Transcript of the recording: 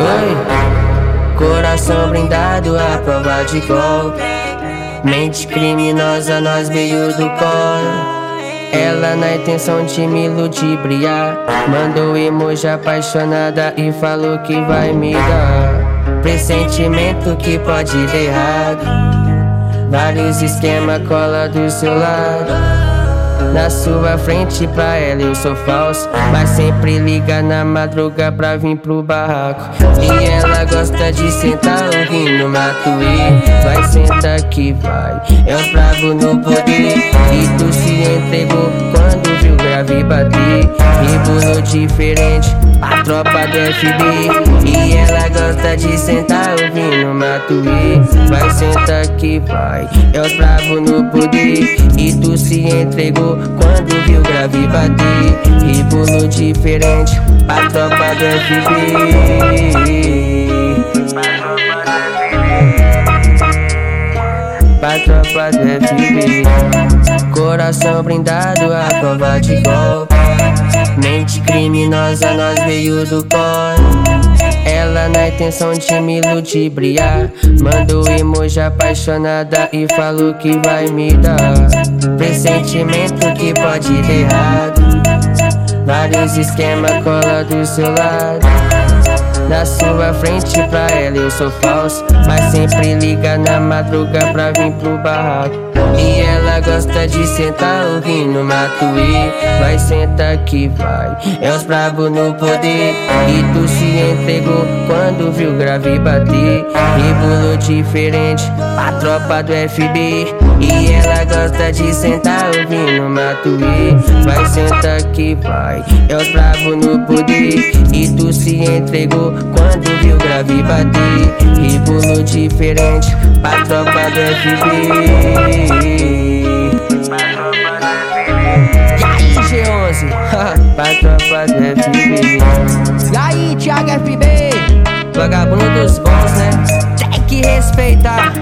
Oi, coração brindado à prova de golpe. Mente criminosa, nós veio do colo. Ela na intenção de me ludibriar Mandou emoji apaixonada e falou que vai me dar Pressentimento que pode dar errado Vários esquema cola do seu lado na sua frente pra ela eu sou falso. Mas sempre liga na madruga pra vir pro barraco. E ela gosta de sentar ouvindo Matuê Vai sentar que vai. É os bravos no poder. E tu se entregou quando viu grave bater. Rebolou diferente a tropa do FB E ela gosta de sentar ouvindo Matuê Vai sentar que vai. É os bravos no poder E tu se entregou quando viu grave bater. Rebolou diferente a tropa do FB Pra tropa do FB Coração brindado a prova de golpe. Mente criminosa, nós veio do na intenção de me ludibriar. Mandou emoji apaixonada e falou que vai me dar. Pressentimento que pode dar errado. Vários esquema cola do seu lado na sua frente pra ela eu sou falso. Mas sempre liga na madruga pra vir pro barraco. E ela gosta de sentar ouvindo Matuê. Vai sentar que vai É os bravos no poder. E tu se entregou quando viu grave bater. Rebolou diferente a tropa do FB E ela gosta de sentar ouvindo Matuê. Vai sentar que vai É os bravos no poder. E tu se entregou quando viu grave bater Rebolou diferente pra tropa do FB E aí G11, pra tropa do FB E aí Thiago FB Vagabundo dos bons né, tem que respeitar